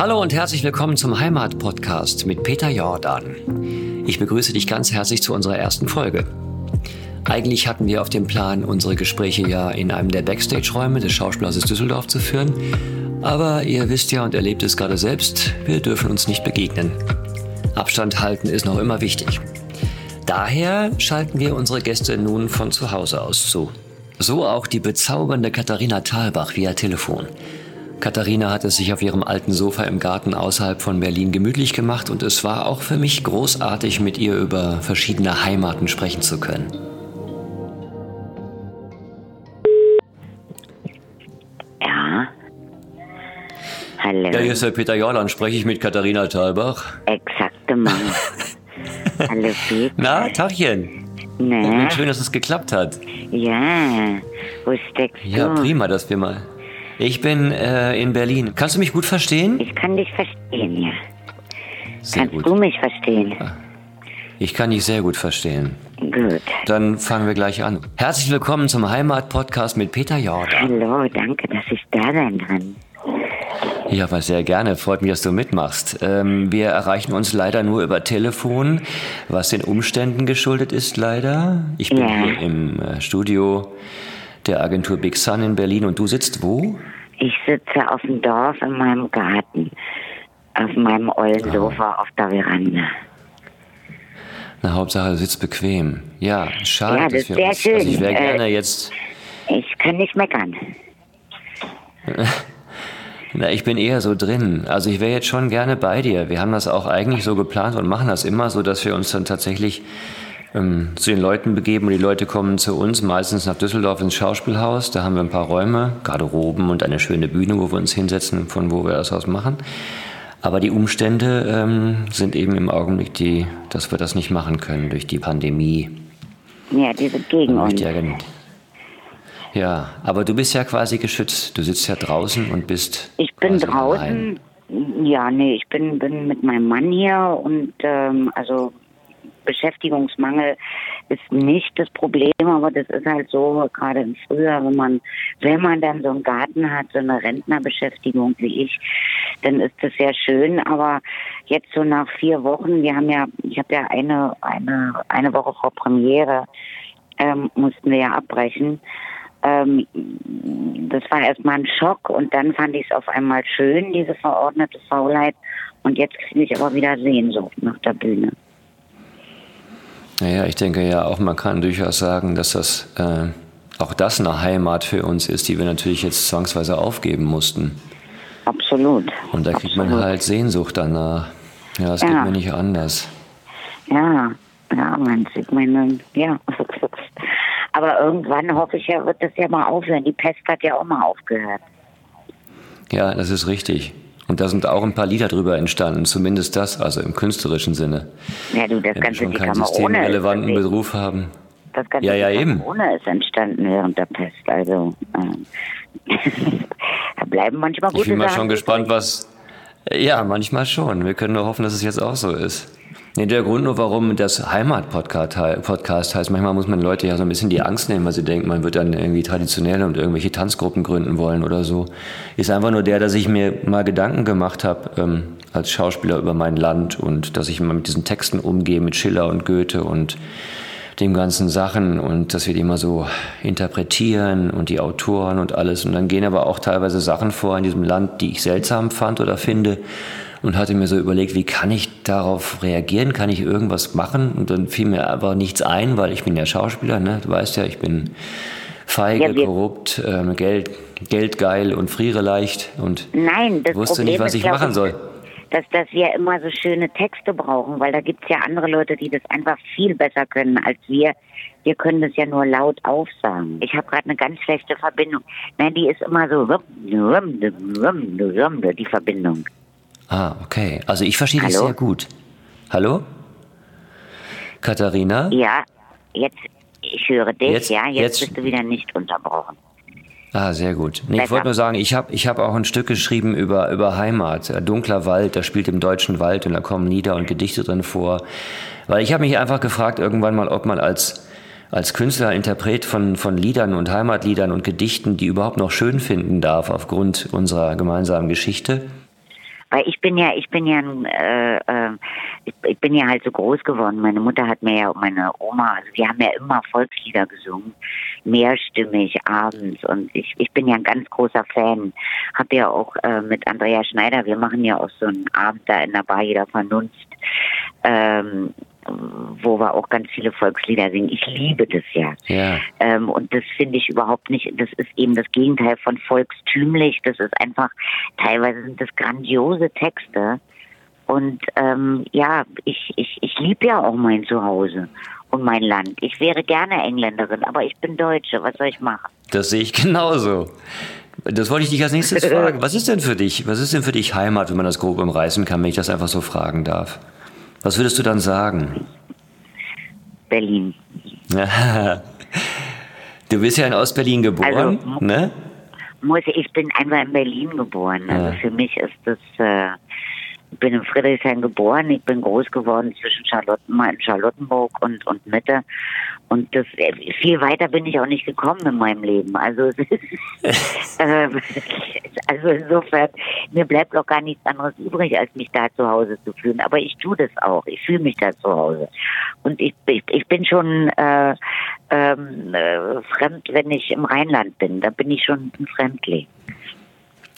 Hallo und herzlich willkommen zum Heimat-Podcast mit Peter Jordan. Ich begrüße dich ganz herzlich zu unserer ersten Folge. Eigentlich hatten wir auf dem Plan, unsere Gespräche ja in einem der Backstage-Räume des Schauspielhauses Düsseldorf zu führen. Aber ihr wisst ja und erlebt es gerade selbst, wir dürfen uns nicht begegnen. Abstand halten ist noch immer wichtig. Daher schalten wir unsere Gäste nun von zu Hause aus zu. So auch die bezaubernde Katharina Thalbach via Telefon. Katharina hat es sich auf ihrem alten Sofa im Garten außerhalb von Berlin gemütlich gemacht und es war auch für mich großartig, mit ihr über verschiedene Heimaten sprechen zu können. Ja. Hallo. Ja, hier ist der Peter Jordan. Spreche ich mit Katharina Thalbach? Exakte Mann. Hallo Peter. Na, Tachchen. Na, Schön, dass es geklappt hat. ja. Wo steckst Ja, du? prima, dass wir mal. Ich bin äh, in Berlin. Kannst du mich gut verstehen? Ich kann dich verstehen, ja. Sehr Kannst gut. du mich verstehen? Ich kann dich sehr gut verstehen. Gut. Dann fangen wir gleich an. Herzlich willkommen zum Heimat-Podcast mit Peter Jordan. Hallo, danke, dass ich da sein kann. Ja, aber sehr gerne. Freut mich, dass du mitmachst. Ähm, wir erreichen uns leider nur über Telefon, was den Umständen geschuldet ist, leider. Ich bin Ja. hier im äh, Studio der Agentur Big Sun in Berlin und du sitzt wo? Ich sitze auf dem Dorf in meinem Garten. Auf meinem ollen. Sofa auf der Veranda. Na, Hauptsache, du sitzt bequem. Ja, schade, Ja, dass das wir wär uns... Also ich schön. wäre Äh, gerne jetzt... Ich kann nicht meckern. Na, ich bin eher so drin. Also ich wäre jetzt schon gerne bei dir. Wir haben das auch eigentlich so geplant und machen das immer so, dass wir uns dann tatsächlich ähm, zu den Leuten begeben und die Leute kommen zu uns, meistens nach Düsseldorf ins Schauspielhaus. Da haben wir ein paar Räume, Garderoben und eine schöne Bühne, wo wir uns hinsetzen, von wo wir das aus machen. Aber die Umstände ähm, sind eben im Augenblick die, dass wir das nicht machen können durch die Pandemie. Ja, die sind gegen uns. ja, aber du bist ja quasi geschützt. Du sitzt ja draußen und bist. Ich bin quasi allein. draußen. Ja, nee, ich bin, bin mit meinem Mann hier und ähm, also Beschäftigungsmangel ist nicht das Problem, aber das ist halt so, gerade im Frühjahr, wenn man, wenn man dann so einen Garten hat, so eine Rentnerbeschäftigung wie ich, dann ist das sehr schön. Aber jetzt so nach vier Wochen, wir haben ja, ich habe ja eine, eine, eine Woche vor Premiere, ähm, mussten wir ja abbrechen. Ähm, das war erstmal ein Schock und dann fand ich es auf einmal schön, diese verordnete Faulheit. Und jetzt kriege ich aber wieder Sehnsucht nach der Bühne. Naja, ich denke ja auch, man kann durchaus sagen, dass das äh, auch das eine Heimat für uns ist, die wir natürlich jetzt zwangsweise aufgeben mussten. Absolut. Und da kriegt man Absolut. halt Sehnsucht danach. Ja, das Ja. geht mir nicht anders. Ja, ja, man sieht meine, ja. Aber irgendwann hoffe ich ja, wird das ja mal aufhören. Die Pest hat ja auch mal aufgehört. Ja, das ist richtig. Und da sind auch ein paar Lieder drüber entstanden, zumindest das, also im künstlerischen Sinne. Ja, du, das Wenn Ganze, schon die keinen systemrelevanten Beruf haben. Das Ganze Ja, ja, eben. ohne ist entstanden während der Pest. Also, ähm, da bleiben manchmal gute Ich bin mal Sachen schon gespannt, was. Ja, manchmal schon. Wir können nur hoffen, dass es jetzt auch so ist. Nee, der Grund nur, warum das Heimat-Podcast hei- Podcast heißt, manchmal muss man Leute ja so ein bisschen die Angst nehmen, weil sie denken, man wird dann irgendwie traditionell und irgendwelche Tanzgruppen gründen wollen oder so. Ist einfach nur der, dass ich mir mal Gedanken gemacht habe ähm, als Schauspieler über mein Land und dass ich mal mit diesen Texten umgehe, mit Schiller und Goethe und dem ganzen Sachen und dass wir die mal so interpretieren und die Autoren und alles. Und dann gehen aber auch teilweise Sachen vor in diesem Land, die ich seltsam fand oder finde. Und hatte mir so überlegt, wie kann ich darauf reagieren? Kann ich irgendwas machen? Und dann fiel mir aber nichts ein, weil ich bin ja Schauspieler, ne? Du weißt ja, ich bin feige, Ja, korrupt, ähm, Geld, geldgeil und friere leicht und Nein, das wusste Problem nicht, was ist, ich machen soll. Dass, dass wir immer so schöne Texte brauchen, weil da gibt's ja andere Leute, die das einfach viel besser können als wir. Wir können das ja nur laut aufsagen. Ich habe gerade eine ganz schlechte Verbindung. Nein, die ist immer so die Verbindung. Ah, okay. Also ich verstehe dich Hallo? sehr gut. Hallo? Katharina? Ja, jetzt, ich höre dich, Jetzt- ja, jetzt, jetzt- bist du wieder nicht unterbrochen. Ah, sehr gut. Nee, ich wollte nur sagen, ich habe ich hab auch ein Stück geschrieben über, über Heimat. Äh, Dunkler Wald, das spielt im deutschen Wald und da kommen Lieder und Gedichte drin vor. Weil ich habe mich einfach gefragt irgendwann mal, ob man als, als Künstler, Interpret von, von Liedern und Heimatliedern und Gedichten, die überhaupt noch schön finden darf aufgrund unserer gemeinsamen Geschichte. Weil ich bin ja, ich bin ja, äh, äh, ich, bin ja halt so groß geworden. Meine Mutter hat mir ja, meine Oma, also wir haben ja immer Volkslieder gesungen, mehrstimmig abends. Und ich, ich bin ja ein ganz großer Fan. Hab ja auch äh, mit Andrea Schneider, wir machen ja auch so einen Abend da in der Bar jeder Vernunft. Ähm, wo wir auch ganz viele Volkslieder singen. Ich liebe das ja. ja. Ähm, und das finde ich überhaupt nicht, das ist eben das Gegenteil von volkstümlich. Das ist einfach, teilweise sind das grandiose Texte. Und ähm, ja, ich, ich, ich liebe ja auch mein Zuhause und mein Land. Ich wäre gerne Engländerin, aber ich bin Deutsche. Was soll ich machen? Das sehe ich genauso. Das wollte ich dich als nächstes fragen. Was ist denn für dich, was ist denn für dich Heimat, wenn man das grob umreißen kann, wenn ich das einfach so fragen darf? Was würdest du dann sagen? Berlin. du bist ja in Ostberlin geboren, also, ne? Muss, ich bin einmal in Berlin geboren. Also ja. für mich ist das äh, bin in Friedrichshain geboren, ich bin groß geworden zwischen Charlotten, Charlottenburg und, und Mitte. Und das, viel weiter bin ich auch nicht gekommen in meinem Leben. Also, ist, äh, also insofern, mir bleibt auch gar nichts anderes übrig, als mich da zu Hause zu fühlen. Aber ich tue das auch. Ich fühle mich da zu Hause. Und ich, ich, ich bin schon äh, ähm, äh, fremd, wenn ich im Rheinland bin. Da bin ich schon ein Fremdling.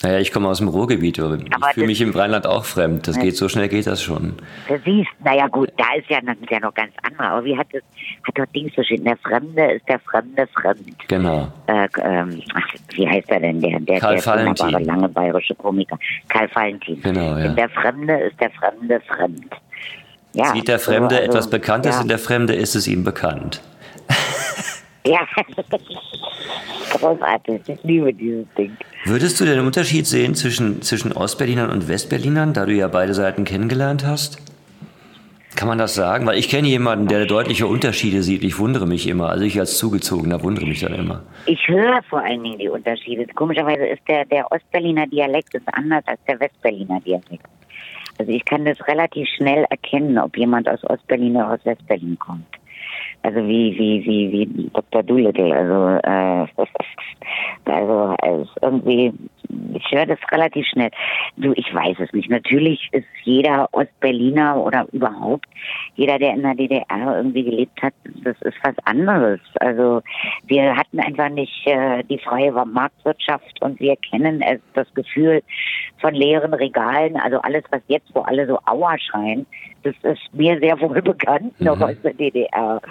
Naja, ich komme aus dem Ruhrgebiet. Ich fühle mich im Rheinland auch fremd. Das geht so schnell geht das schon. Du siehst, naja gut, da ist ja, das ist ja noch ganz andere. Aber wie hat das, hat doch Dings so schön, der Fremde ist der Fremde fremd. Genau. Äh, ähm, ach, wie heißt er denn, der, der, Karl der Valentin. lange bayerische Komiker. Karl Valentin. Genau, ja. Der Fremde ist der Fremde fremd. Ja, Sieht der Fremde also, etwas Bekanntes ja. und der Fremde ist es ihm bekannt. Ja, großartig. Ich liebe dieses Ding. Würdest du den Unterschied sehen zwischen, zwischen Ostberlinern und Westberlinern, da du ja beide Seiten kennengelernt hast? Kann man das sagen? Weil ich kenne jemanden, der deutliche Unterschiede sieht. Ich wundere mich immer. Also ich als Zugezogener wundere mich dann immer. Ich höre vor allen Dingen die Unterschiede. Komischerweise ist der, der Ostberliner Dialekt ist anders als der Westberliner Dialekt. Also ich kann das relativ schnell erkennen, ob jemand aus Ostberlin oder aus Westberlin kommt. Also wie, wie, wie, wie Dr. Doolittle. Also, äh, also, also irgendwie, ich höre das relativ schnell. Du, ich weiß es nicht. Natürlich ist jeder Ostberliner oder überhaupt jeder, der in der DDR irgendwie gelebt hat, das ist was anderes. Also wir hatten einfach nicht äh, die freie Marktwirtschaft und wir kennen es, das Gefühl von leeren Regalen. Also alles, was jetzt, wo alle so Auer schreien, das ist mir sehr wohl bekannt, mhm. noch aus der DDR,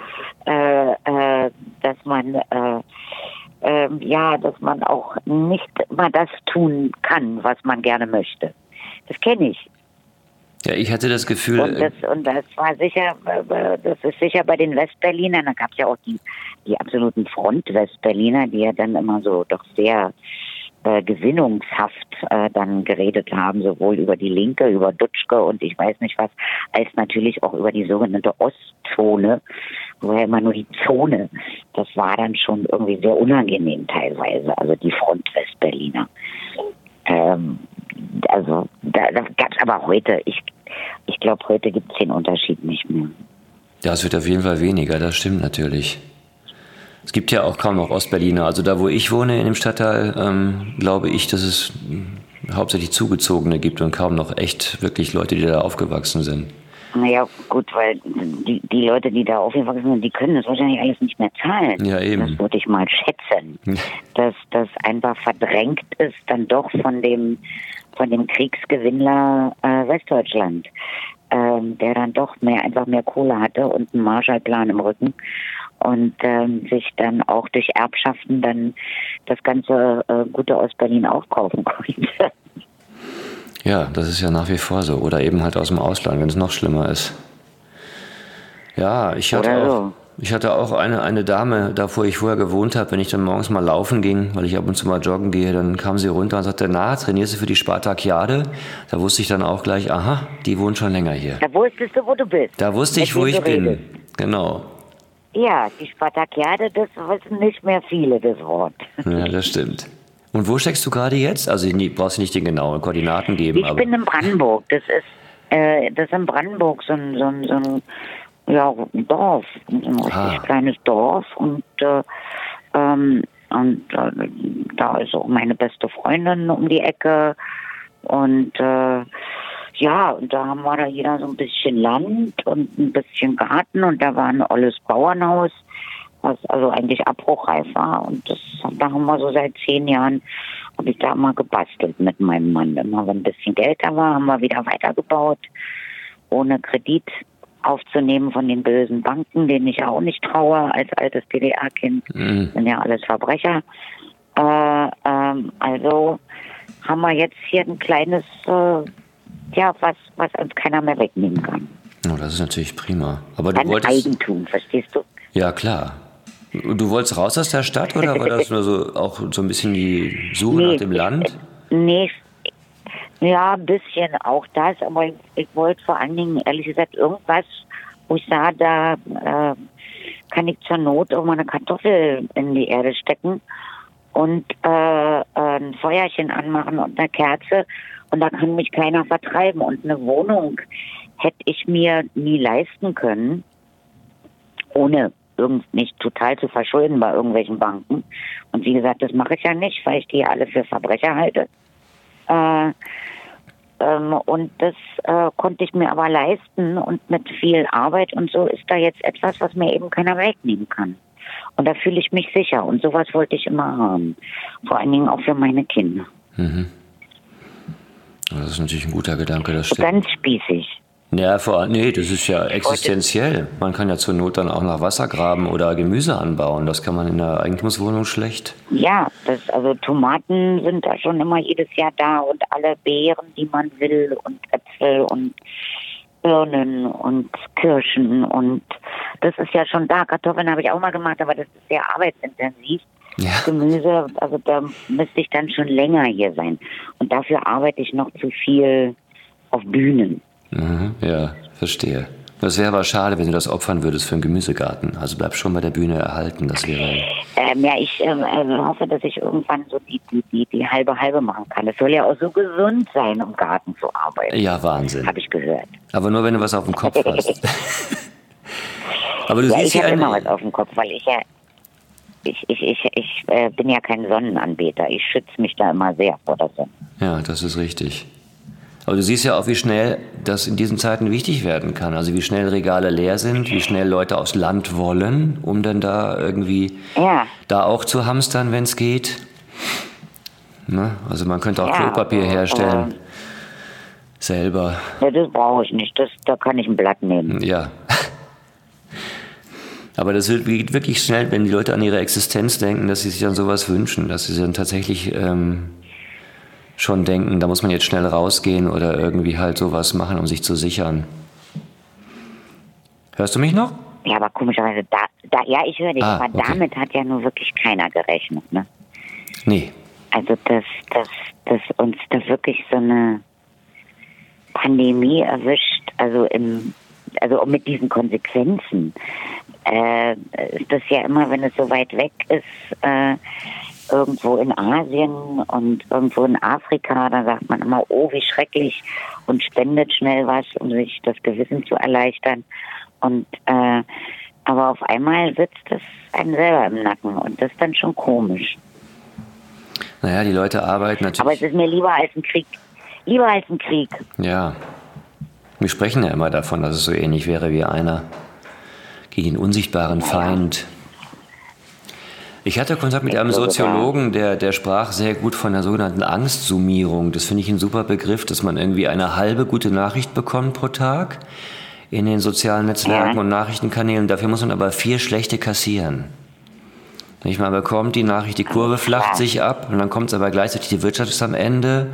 äh, äh, dass man äh, äh, ja, dass man auch nicht mal das tun kann, was man gerne möchte. Das kenne ich. Ja, ich hatte das Gefühl. Und das, und das war sicher, äh, das ist sicher bei den Westberlinern, da gab es ja auch die, die absoluten Front-Westberliner, die ja dann immer so doch sehr äh, gesinnungshaft äh, dann geredet haben, sowohl über die Linke, über Dutschke und ich weiß nicht was, als natürlich auch über die sogenannte Ostzone, wo ja immer nur die Zone, das war dann schon irgendwie sehr unangenehm teilweise, also die Front Westberliner. Ähm, also da, da gab es aber heute, ich, ich glaube, heute gibt es den Unterschied nicht mehr. Ja, es wird auf jeden Fall weniger, das stimmt natürlich. Es gibt ja auch kaum noch Ostberliner. Also da, wo ich wohne in dem Stadtteil, ähm, glaube ich, dass es hauptsächlich Zugezogene gibt und kaum noch echt wirklich Leute, die da aufgewachsen sind. Naja, gut, weil die, die Leute, die da aufgewachsen sind, die können das wahrscheinlich alles nicht mehr zahlen. Ja, eben. Das würde ich mal schätzen. dass das einfach verdrängt ist dann doch von dem, von dem Kriegsgewinnler äh, Westdeutschland, ähm, der dann doch mehr, einfach mehr Kohle hatte und einen Marshallplan im Rücken und ähm, sich dann auch durch Erbschaften dann das ganze äh, gute Ostberlin aufkaufen konnte. Ja, das ist ja nach wie vor so. Oder eben halt aus dem Ausland, wenn es noch schlimmer ist. Ja, ich hatte Oder auch. Ich hatte auch eine, eine Dame, da wo ich vorher gewohnt habe, wenn ich dann morgens mal laufen ging, weil ich ab und zu mal joggen gehe, dann kam sie runter und sagte, na, trainierst du für die Spartakiade? Da wusste ich dann auch gleich, aha, die wohnt schon länger hier. Da wusstest du, wo du bist. Da wusste ich, wo ich bin. Genau. Ja, die Spartakiade, das wissen nicht mehr viele, das Wort. Ja, das stimmt. Und wo steckst du gerade jetzt? Also du brauchst nicht den genauen Koordinaten geben. Ich bin in Brandenburg. Das ist, äh, das ist in Brandenburg so ein, so ein, so ein ja, Dorf, ein richtig ah. kleines Dorf. Und, äh, ähm, und äh, da ist auch meine beste Freundin um die Ecke. Und äh, Ja, und da haben wir da jeder so ein bisschen Land und ein bisschen Garten und da war ein olles Bauernhaus, was also eigentlich abbruchreif war. Und das, da haben wir so seit zehn Jahren, habe ich da mal gebastelt mit meinem Mann. Immer wenn ein bisschen Geld da war, haben wir wieder weitergebaut, ohne Kredit aufzunehmen von den bösen Banken, denen ich auch nicht traue als altes DDR-Kind. Mhm. Sind ja alles Verbrecher. Äh, ähm, also haben wir jetzt hier ein kleines, äh, ja, was, was uns keiner mehr wegnehmen kann. Oh, das ist natürlich prima. Aber du ein wolltest, Eigentum, verstehst du? Ja, klar. Du wolltest raus aus der Stadt oder war das nur so auch so ein bisschen die Suche nee, nach dem Land? Nee, ja, ein bisschen auch das, aber ich, ich wollte vor allen Dingen, ehrlich gesagt, irgendwas, wo ich sah, da äh, kann ich zur Not auch mal eine Kartoffel in die Erde stecken und äh, ein Feuerchen anmachen und eine Kerze und da kann mich keiner vertreiben. Und eine Wohnung hätte ich mir nie leisten können, ohne irgend nicht total zu verschulden bei irgendwelchen Banken. Und wie gesagt, das mache ich ja nicht, weil ich die alle für Verbrecher halte. Äh, ähm, und das äh, konnte ich mir aber leisten und mit viel Arbeit und so ist da jetzt etwas, was mir eben keiner wegnehmen kann. Und da fühle ich mich sicher und sowas wollte ich immer haben. Vor allen Dingen auch für meine Kinder. Mhm. Das ist natürlich ein guter Gedanke, das stimmt. Ganz spießig. Ja, vor, nee, das ist ja existenziell. Man kann ja zur Not dann auch nach Wasser graben oder Gemüse anbauen. Das kann man in der Eigentumswohnung schlecht. Ja, das, also Tomaten sind da schon immer jedes Jahr da und alle Beeren, die man will und Äpfel und Birnen und Kirschen und das ist ja schon da. Kartoffeln habe ich auch mal gemacht, aber das ist sehr arbeitsintensiv. Ja. Gemüse, also da müsste ich dann schon länger hier sein. Und dafür arbeite ich noch zu viel auf Bühnen. Mhm, ja, verstehe. Das wäre aber schade, wenn du das opfern würdest für einen Gemüsegarten. Also bleib schon bei der Bühne erhalten. Das wäre. Ähm, ja, ich ähm, äh, hoffe, dass ich irgendwann so die, die, die, die halbe halbe machen kann. Es soll ja auch so gesund sein, im Garten zu arbeiten. Ja, Wahnsinn. Habe ich gehört. Aber nur, wenn du was auf dem Kopf hast. aber du ja, siehst ich habe immer was auf dem Kopf, weil ich ja ich, ich, ich, ich äh, bin ja kein Sonnenanbeter. Ich schütze mich da immer sehr vor der Sonne. Ja, das ist richtig. Aber du siehst ja auch, wie schnell das in diesen Zeiten wichtig werden kann. Also wie schnell Regale leer sind, wie schnell Leute aufs Land wollen, um dann da irgendwie ja. da auch zu hamstern, wenn es geht. Ne? Also man könnte auch ja, Klopapier herstellen. Äh, selber. Ja, das brauche ich nicht. Das, da kann ich ein Blatt nehmen. Ja. Aber das geht wirklich schnell, wenn die Leute an ihre Existenz denken, dass sie sich dann sowas wünschen, dass sie dann tatsächlich ähm, schon denken, da muss man jetzt schnell rausgehen oder irgendwie halt sowas machen, um sich zu sichern. Hörst du mich noch? Ja, aber komischerweise, da, da ja, ich höre dich, ah, aber okay. damit hat ja nur wirklich keiner gerechnet, ne? Nee. Also, dass, dass, dass uns da wirklich so eine Pandemie erwischt, also im, also mit diesen Konsequenzen, äh, ist das ja immer, wenn es so weit weg ist, äh, irgendwo in Asien und irgendwo in Afrika, da sagt man immer, oh, wie schrecklich und spendet schnell was, um sich das Gewissen zu erleichtern. Und äh, aber auf einmal sitzt es einem selber im Nacken und das ist dann schon komisch. Naja, die Leute arbeiten natürlich. Aber es ist mir lieber als ein Krieg. Lieber als ein Krieg. Ja. Wir sprechen ja immer davon, dass es so ähnlich wäre wie einer gegen den unsichtbaren Feind. Ich hatte Kontakt mit einem Soziologen, der, der sprach sehr gut von der sogenannten Angstsummierung. Das finde ich ein super Begriff, dass man irgendwie eine halbe gute Nachricht bekommt pro Tag in den sozialen Netzwerken und Nachrichtenkanälen. Dafür muss man aber vier schlechte kassieren. Nicht, man bekommt die Nachricht, die Kurve flacht sich ab und dann kommt es aber gleichzeitig, die Wirtschaft ist am Ende.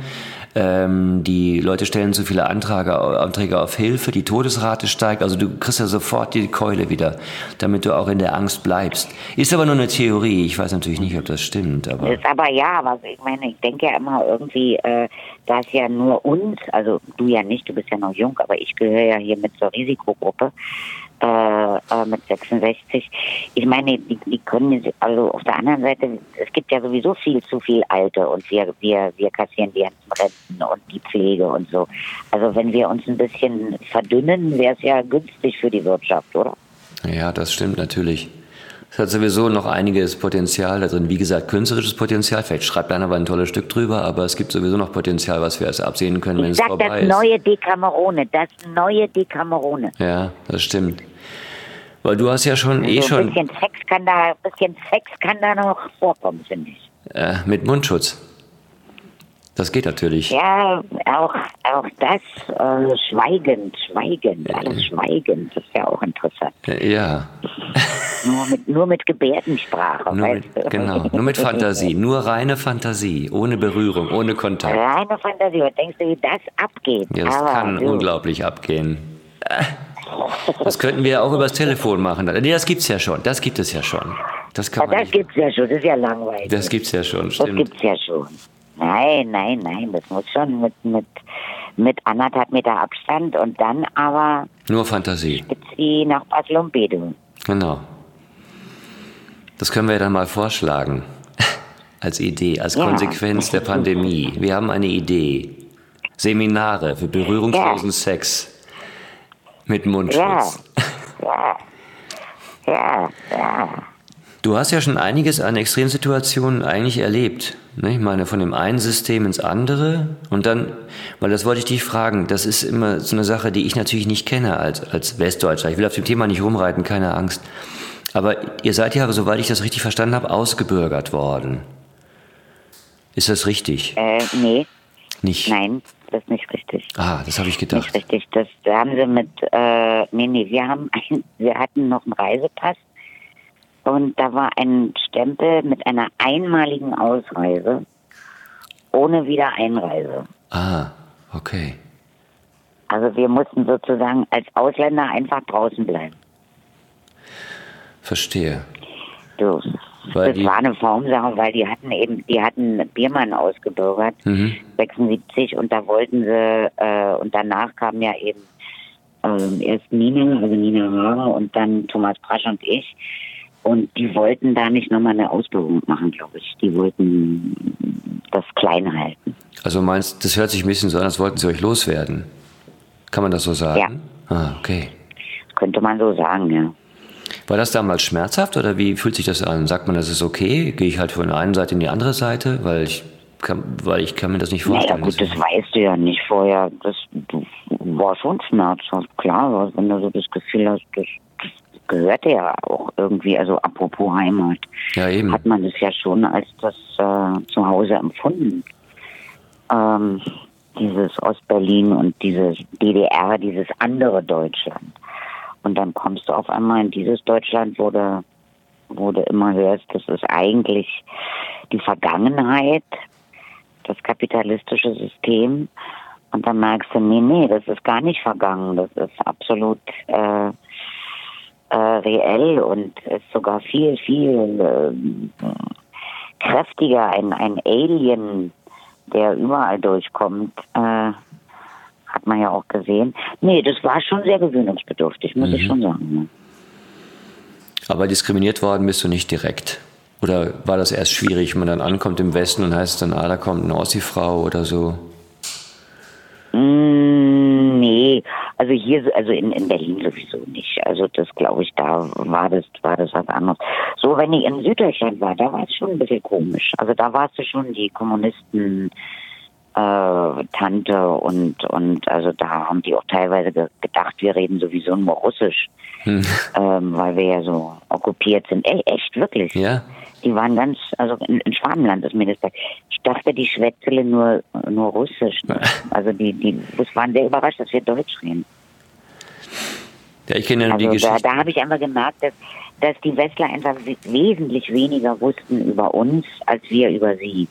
Ähm, die Leute stellen zu viele Anträge, Anträge auf Hilfe, die Todesrate steigt, also du kriegst ja sofort die Keule wieder, damit du auch in der Angst bleibst. Ist aber nur eine Theorie, ich weiß natürlich nicht, ob das stimmt. Aber ist aber ja, aber ich meine, ich denke ja immer irgendwie, äh, da es ja nur uns, also du ja nicht, du bist ja noch jung, aber ich gehöre ja hier mit zur Risikogruppe, äh, mit 66. Ich meine, die, die können, also auf der anderen Seite, es gibt ja sowieso viel zu viel Alte und wir, wir, wir kassieren die ganzen Renten und die Pflege und so. Also wenn wir uns ein bisschen verdünnen, wäre es ja günstig für die Wirtschaft, oder? Ja, das stimmt natürlich. Es hat sowieso noch einiges Potenzial da drin. Wie gesagt, künstlerisches Potenzial. Vielleicht schreibt einer aber ein tolles Stück drüber, aber es gibt sowieso noch Potenzial, was wir erst absehen können, wenn Ich es sag vorbei das ist. neue Decamerone, das neue Decamerone. Ja, das stimmt. Weil du hast ja schon eh so ein schon bisschen Sex kann da, bisschen Sex kann da noch vorkommen, finde ich. äh, mit Mundschutz. Das geht natürlich. Ja, auch, auch das äh, schweigend, schweigend, alles schweigend, das ist ja auch interessant. Äh, Ja, Nur mit, nur mit Gebärdensprache. nur mit, genau, nur mit Fantasie, nur reine Fantasie, ohne Berührung, ohne Kontakt. Reine Fantasie. Was denkst du, wie das abgeht? Ja, das Aber kann du, unglaublich abgehen. Das könnten wir auch übers Telefon machen. Nee, das gibt's ja schon. Das gibt es ja schon. Das kann Ja, man das nicht. gibt's ja schon, das ist ja langweilig. Das gibt's ja schon, Das stimmt. gibt's ja schon. Nein, nein, nein, das muss schon mit, mit, mit anderthalb Meter Abstand und dann aber Nur Fantasie. spitz wie nach Baslumpedu. Genau. Das können wir dann mal vorschlagen. Als Idee, als Ja. Konsequenz der Pandemie. Wir haben eine Idee. Seminare für berührungslosen Sex mit Ja, Mundschutz. ja, ja, ja. Du hast ja schon einiges an Extremsituationen eigentlich erlebt. Ne? Ich meine, von dem einen System ins andere. Und dann, weil das wollte ich dich fragen, das ist immer so eine Sache, die ich natürlich nicht kenne als, als Westdeutscher. Ich will auf dem Thema nicht rumreiten, keine Angst. Aber ihr seid ja, soweit ich das richtig verstanden habe, ausgebürgert worden. Ist das richtig? Äh, nee, Nicht? nein, das nicht richtig. Ah, das habe ich Nicht gedacht. richtig. Das da haben sie mit, äh, nee, nee, wir haben ein, wir hatten noch einen Reisepass und da war ein Stempel mit einer einmaligen Ausreise ohne Wiedereinreise. Ah, okay. Also wir mussten sozusagen als Ausländer einfach draußen bleiben. Verstehe. Du, Weil das war eine Formsache, weil die hatten eben, die hatten Biermann ausgebürgert, Mhm. 76 und da wollten sie, äh, und danach kam ja eben ähm, erst Nina, also Nina Haare und dann Thomas Brasch und ich. Und die wollten da nicht nochmal eine Ausbildung machen, glaube ich. Die wollten das klein halten. Also meinst, das hört sich ein bisschen so an, als wollten sie euch loswerden. Kann man das so sagen? Ah, okay. Könnte man so sagen, ja. War das damals schmerzhaft oder wie fühlt sich das an? Sagt man, das ist okay? Gehe ich halt von der einen Seite in die andere Seite? Weil ich kann, weil ich kann mir das nicht Naja vorstellen. gut, das weißt du ja nicht vorher. Das war schon schmerzhaft, klar. aber Wenn du so das Gefühl hast, das, das gehört ja auch irgendwie, also apropos Heimat, ja, eben. hat man das ja schon als das äh, Zuhause empfunden. Ähm, dieses Ostberlin und dieses DDR, dieses andere Deutschland. Und dann kommst du auf einmal in dieses Deutschland, wo du, wo du immer hörst, das ist eigentlich die Vergangenheit, das kapitalistische System. Und dann merkst du, nee, nee, das ist gar nicht vergangen, das ist absolut äh, äh, reell und ist sogar viel, viel äh, kräftiger. Ein, ein Alien, der überall durchkommt, äh, hat man ja auch gesehen. Nee, das war schon sehr gewöhnungsbedürftig, muss ich schon sagen. ne? Aber diskriminiert worden bist du nicht direkt. Oder war das erst schwierig, wenn man dann ankommt im Westen und heißt dann, ah, da kommt eine Ossi-Frau oder so? Mm, nee, also hier, also in, in Berlin sowieso nicht. Also das glaube ich, da war das, war das was anderes. So, wenn ich in Süddeutschland war, da war es schon ein bisschen komisch. Also da warst du schon die Kommunisten äh, Tante und und also da haben die auch teilweise ge gedacht, wir reden sowieso nur Russisch, Hm. ähm, weil wir ja so okkupiert sind. E echt, wirklich. Ja? Die waren ganz, also in, in Schwabenland ist mir das gesagt. Ich dachte, die Schwätzele nur, nur Russisch. Ne? Also die, die, waren sehr überrascht, dass wir Deutsch reden. Ja, ich kenne ja nur die Also da, Geschichte. da habe ich einfach gemerkt, dass, dass die Westler einfach we- wesentlich weniger wussten über uns, als wir über sie.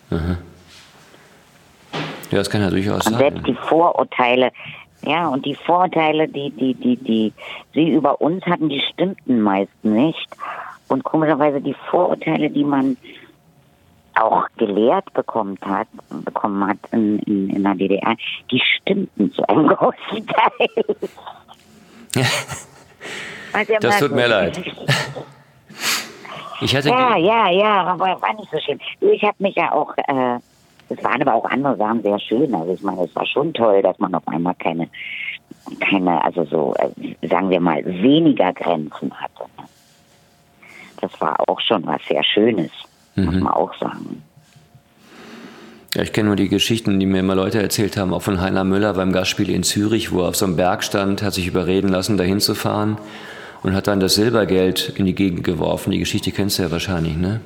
Ja, das kann ja durchaus Und selbst sein. die Vorurteile, ja, und die Vorurteile, die, die, die, die sie über uns hatten, die stimmten meist nicht. Und komischerweise die Vorurteile, die man auch gelehrt bekommt hat, bekommen hat in, in, in der DDR, die stimmten zu einem großen Teil. Ja Das tut mir leid. ist. Ich hatte, Ja, ja, ja, aber war nicht so. Du, Ich habe mich ja auch, äh, es waren aber auch andere Sachen sehr schön. Also ich meine, es war schon toll, dass man auf einmal keine, keine, also so, äh, sagen wir mal, weniger Grenzen hatte. das war auch schon was sehr Schönes, mhm. muss man auch sagen. Ja, ich kenne nur die Geschichten, die mir immer Leute erzählt haben, auch von Heiner Müller beim Gastspiel in Zürich, wo er auf so einem Berg stand, hat sich überreden lassen, dahin zu fahren und hat dann das Silbergeld in die Gegend geworfen. Die Geschichte kennst du ja wahrscheinlich, ne?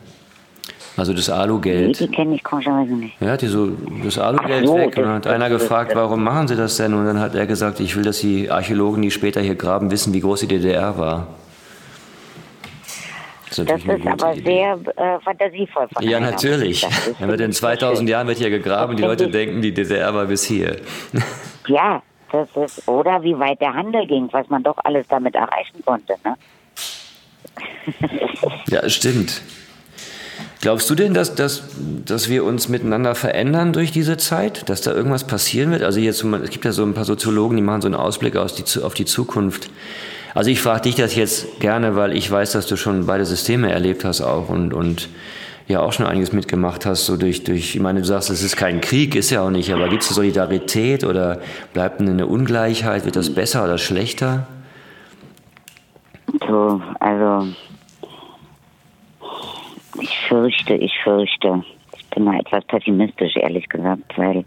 Also das Alugeld. Nee, die kenne ich komischerweise nicht. Ja, die so das Alugeld so, weg. Und dann hat einer gefragt, warum machen sie das denn? Und dann hat er gesagt, ich will, dass die Archäologen, die später hier graben, wissen, wie groß die DDR war. Das ist, das ist aber Idee. sehr äh, fantasievoll von Ja, natürlich. Dann wird in 2000 Jahren wird hier gegraben, die Leute denken, die DDR war bis hier. Ja, das ist, oder wie weit der Handel ging, was man doch alles damit erreichen konnte. Ne? ja, stimmt. Glaubst du denn, dass, dass, dass wir uns miteinander verändern durch diese Zeit? Dass da irgendwas passieren wird? Also jetzt, es gibt ja so ein paar Soziologen, die machen so einen Ausblick aus die, auf die Zukunft. Also ich frage dich das jetzt gerne, weil ich weiß, dass du schon beide Systeme erlebt hast auch und, und ja auch schon einiges mitgemacht hast, so durch, durch, ich meine, du sagst, es ist kein Krieg, ist ja auch nicht, aber gibt es Solidarität oder bleibt eine Ungleichheit, wird das besser oder schlechter? So, also ich fürchte, ich fürchte, ich bin da etwas pessimistisch, ehrlich gesagt, weil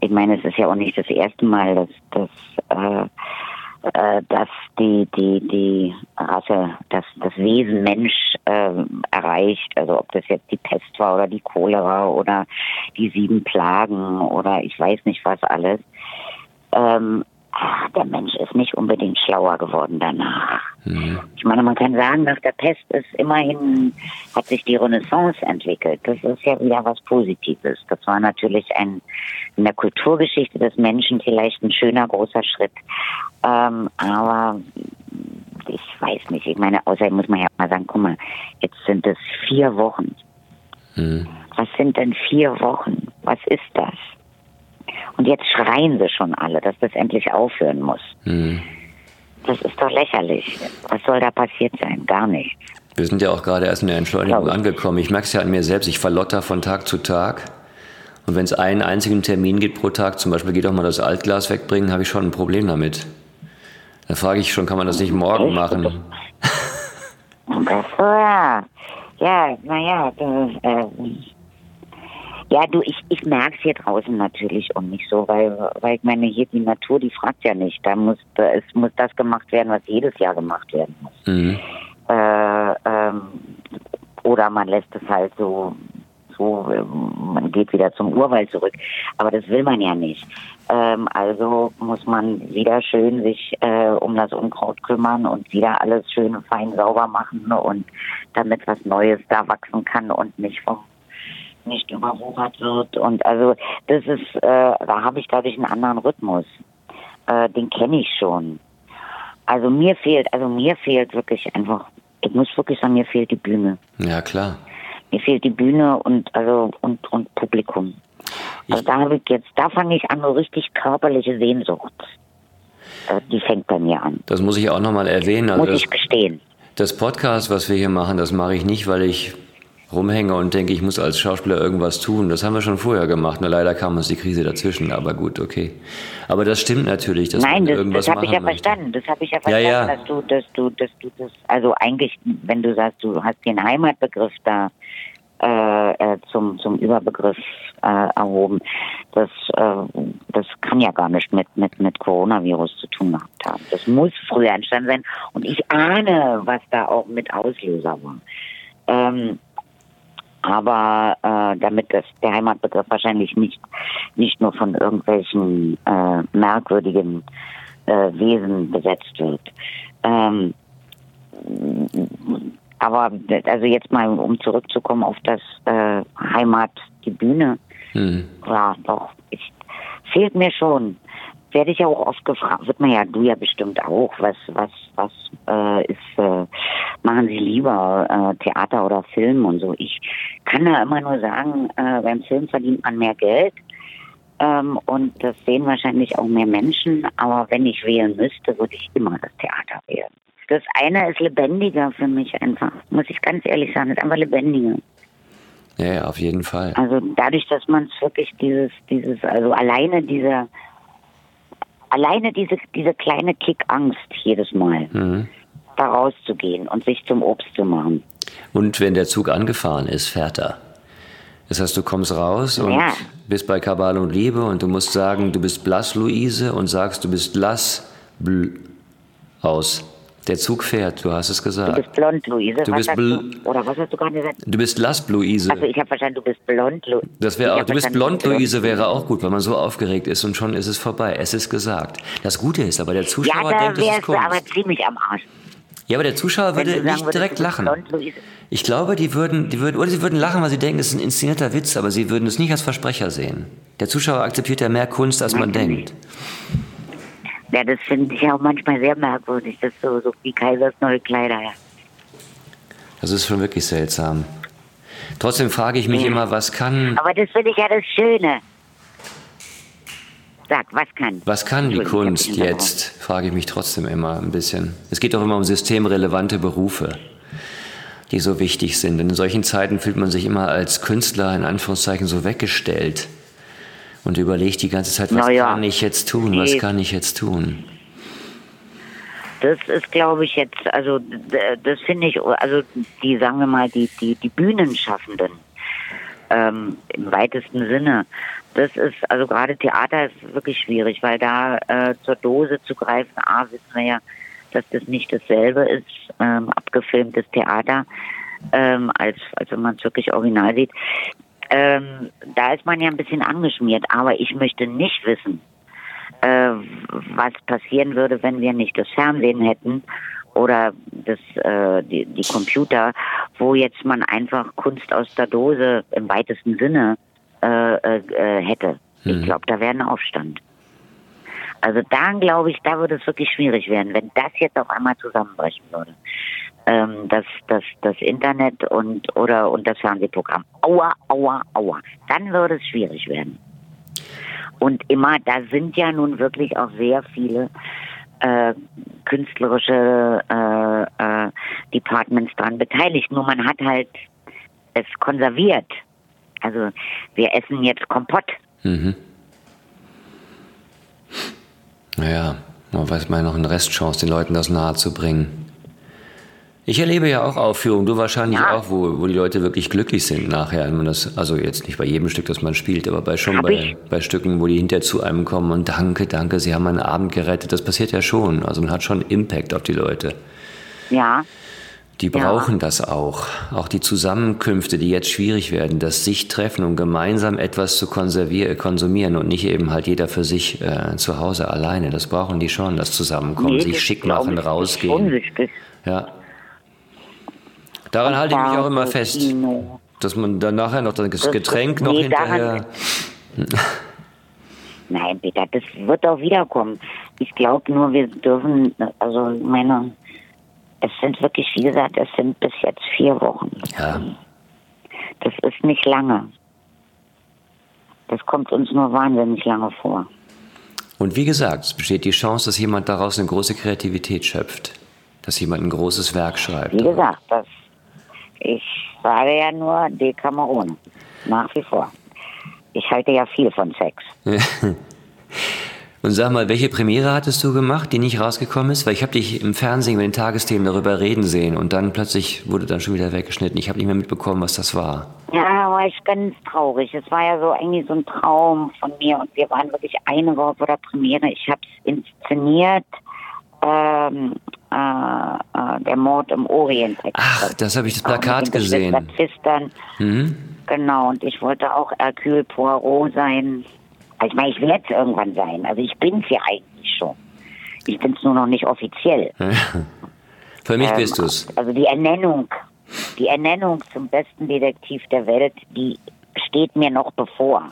ich meine, es ist ja auch nicht das erste Mal, dass, dass äh, äh, dass die, die, die Rasse, das, das Wesen Mensch äh, erreicht. Also ob das jetzt die Pest war oder die Cholera oder die sieben Plagen oder ich weiß nicht was alles. Ähm, ach, der Mensch ist nicht unbedingt schlauer geworden danach. Mhm. Ich meine, man kann sagen, nach der Pest ist immerhin, hat sich die Renaissance entwickelt. Das ist ja wieder was Positives. Das war natürlich ein, in der Kulturgeschichte des Menschen vielleicht ein schöner, großer Schritt. Ähm, aber ich weiß nicht. Ich meine, außerdem muss man ja mal sagen, guck mal, jetzt sind es vier Wochen. Mhm. Was sind denn vier Wochen? Was ist das? Und jetzt schreien sie schon alle, dass das endlich aufhören muss. Mhm. Das ist doch lächerlich. Was soll da passiert sein? Gar nichts. Wir sind ja auch gerade erst in der Entschleunigung angekommen. Ich merke es ja an mir selbst. Ich verlotter von Tag zu Tag. Und wenn es einen einzigen Termin gibt pro Tag, zum Beispiel geht auch mal das Altglas wegbringen, habe ich schon ein Problem damit. Da frage ich schon, kann man das nicht morgen machen? Ach so, ja. Ja, naja, äh, ja, du, ich, ich merke es hier draußen natürlich auch nicht so, weil, weil ich meine, hier die Natur, die fragt ja nicht. Da muss, da, es muss das gemacht werden, was jedes Jahr gemacht werden muss. Mhm. Äh, ähm, oder man lässt es halt so, so, man geht wieder zum Urwald zurück. Aber das will man ja nicht. Ähm, also muss man wieder schön sich äh, um das Unkraut kümmern und wieder alles schön fein sauber machen und damit was Neues da wachsen kann und nicht vom nicht überwuchert wird. Und also das ist, äh, da habe ich, glaube ich, einen anderen Rhythmus. Äh, den kenne ich schon. Also mir fehlt, also mir fehlt wirklich einfach, ich muss wirklich sagen, mir fehlt die Bühne. Ja, klar. Mir fehlt die Bühne und also und, und Publikum. Also da habe ich jetzt, da fange ich an, so richtig körperliche Sehnsucht. Äh, die fängt bei mir an. Das muss ich auch nochmal erwähnen. Also muss ich gestehen. Das Podcast, was wir hier machen, das mache ich nicht, weil ich rumhänge und denke, ich muss als Schauspieler irgendwas tun. Das haben wir schon vorher gemacht. Nur leider kam uns die Krise dazwischen. Aber gut, okay. Aber das stimmt natürlich, dass Nein, man das, irgendwas das habe ich ja möchte. verstanden. Das habe ich ja verstanden, ja, ja. dass du, dass du, dass du das, also eigentlich, wenn du sagst, du hast den Heimatbegriff da äh, äh, zum zum Überbegriff äh, erhoben, das äh, das kann ja gar nicht mit mit mit Coronavirus zu tun gehabt haben. Das muss früher entstanden sein und ich ahne, was da auch mit Auslöser war. Ähm, aber äh, damit das, der Heimatbegriff wahrscheinlich nicht, nicht nur von irgendwelchen äh, merkwürdigen äh, Wesen besetzt wird. Ähm, aber also jetzt mal, um zurückzukommen auf das äh, Heimat, die Bühne, mhm. ja, doch, ich, fehlt mir schon werde ich ja auch oft gefragt, wird man ja, du ja bestimmt auch, was, was, was äh, ist, äh, machen Sie lieber äh, Theater oder Film und so. Ich kann da immer nur sagen, äh, beim Film verdient man mehr Geld. Ähm, und das sehen wahrscheinlich auch mehr Menschen, aber wenn ich wählen müsste, würde ich immer das Theater wählen. Das eine ist lebendiger für mich einfach, muss ich ganz ehrlich sagen, ist einfach lebendiger. Ja, ja, auf jeden Fall. Also dadurch, dass man es wirklich dieses, dieses, also alleine dieser alleine diese, diese kleine Kickangst jedes Mal, mhm. da rauszugehen und sich zum Obst zu machen. Und wenn der Zug angefahren ist, fährt er. Das heißt, du kommst raus und Ja. bist bei Kabal und Liebe und du musst sagen, du bist blass, Luise, und sagst, du bist blass, bl aus. Der Zug fährt, du hast es Du gesagt. bist blond, Luise. Du was bist bl- du? Oder was hast du gerade gesagt? Du bist lass, Luise. Also ich habe verstanden, du bist blond, Luise. Das wäre auch, du bist blond, Luise, wäre auch gut, weil man so aufgeregt ist und schon ist es vorbei. Es ist gesagt. Das Gute ist aber, der Ja, Zuschauer da denkt, es ist du aber Kunst. ziemlich am Arsch. Ja, aber der Zuschauer würde du nicht würdest, direkt du lachen. Blond. Ich glaube, die würden, die würden, oder sie würden lachen, weil sie denken, es ist ein inszenierter Witz, aber sie würden es nicht als Versprecher sehen. Der Zuschauer akzeptiert ja mehr Kunst, als man denkt. Ja, das finde ich auch manchmal sehr merkwürdig. Das ist so, so wie Kaisers neue Kleider. Ja. Das ist schon wirklich seltsam. Trotzdem frage ich mich immer, was kann, Aber das finde ich ja das Schöne. Sag, was kann? was kann die Kunst jetzt? Frage ich mich trotzdem immer ein bisschen. Es geht doch immer um systemrelevante Berufe, die so wichtig sind. Und in solchen Zeiten fühlt man sich immer als Künstler in Anführungszeichen so weggestellt und überlegt die ganze Zeit, was Na ja. kann ich jetzt tun? Was kann ich jetzt tun? Das ist, glaube ich, jetzt, also das finde ich, also die, sagen wir mal, die, die, die Bühnenschaffenden ähm, im weitesten Sinne, das ist, also gerade Theater ist wirklich schwierig, weil da äh, zur Dose zu greifen, A, wissen wir ja, dass das nicht dasselbe ist, ähm, abgefilmtes Theater, ähm, als, als wenn man es wirklich original sieht. Ähm, da ist man ja ein bisschen angeschmiert, aber ich möchte nicht wissen, äh, was passieren würde, wenn wir nicht das Fernsehen hätten oder das, äh, die, die Computer, wo jetzt man einfach Kunst aus der Dose im weitesten Sinne äh, äh, äh, hätte. Ich glaube, da wäre ein Aufstand. Also da glaube ich, da würde es wirklich schwierig werden, wenn das jetzt auf einmal zusammenbrechen würde. Ähm, das, das, das Internet und oder und das Fernsehprogramm. Aua, aua, aua. Dann würde es schwierig werden. Und immer, da sind ja nun wirklich auch sehr viele äh, künstlerische äh, äh, Departments dran beteiligt. Nur man hat halt es konserviert. Also wir essen jetzt Kompott. Mhm. Naja, man weiß mal noch eine Restchance, den Leuten das nahe zu bringen. Ich erlebe ja auch Aufführungen, du wahrscheinlich Ja. auch, wo, wo die Leute wirklich glücklich sind nachher. das, also jetzt nicht bei jedem Stück, das man spielt, aber bei schon bei, bei Stücken, wo die hinterher zu einem kommen und danke, danke, sie haben meinen Abend gerettet. Das passiert ja schon. Also man hat schon Impact auf die Leute. Ja, Die Ja. brauchen das auch. Auch die Zusammenkünfte, die jetzt schwierig werden, das sich treffen und gemeinsam etwas zu konsumieren und nicht eben halt jeder für sich äh, zu Hause alleine. Das brauchen die schon, das Zusammenkommen, Nee, sich das schick machen, rausgehen. Ja. Daran halte ich mich auch immer fest, dass man dann nachher noch das Das- Getränk noch nee, hinterher. Nein, Peter, das wird auch wiederkommen. Ich glaube nur, wir dürfen, also ich meine, es sind wirklich, wie gesagt, es sind bis jetzt vier Wochen. Ja. Das ist nicht lange. Das kommt uns nur wahnsinnig lange vor. Und wie gesagt, es besteht die Chance, dass jemand daraus eine große Kreativität schöpft. Dass jemand ein großes Werk schreibt. Wie gesagt, das, ich sage ja nur Decameron. Nach wie vor. Ich halte ja viel von Sex. Und sag mal, welche Premiere hattest du gemacht, die nicht rausgekommen ist? Weil ich habe dich im Fernsehen mit den Tagesthemen darüber reden sehen und dann plötzlich wurde dann schon wieder weggeschnitten. Ich habe nicht mehr mitbekommen, was das war. Ja, da war ich ganz traurig. Es war ja so eigentlich so ein Traum von mir und wir waren wirklich eine Woche vor der Premiere. Ich habe es inszeniert, ähm, äh, äh, der Mord im Orient. Ach, das habe ich das Plakat gesehen. Mhm. Genau, und ich wollte auch Hercule Poirot sein. Also ich meine, ich werde es irgendwann sein. Also ich bin es ja eigentlich schon. Ich bin es nur noch nicht offiziell. Für mich Ähm, bist du's. Also die Ernennung, die Ernennung zum besten Detektiv der Welt, die steht mir noch bevor.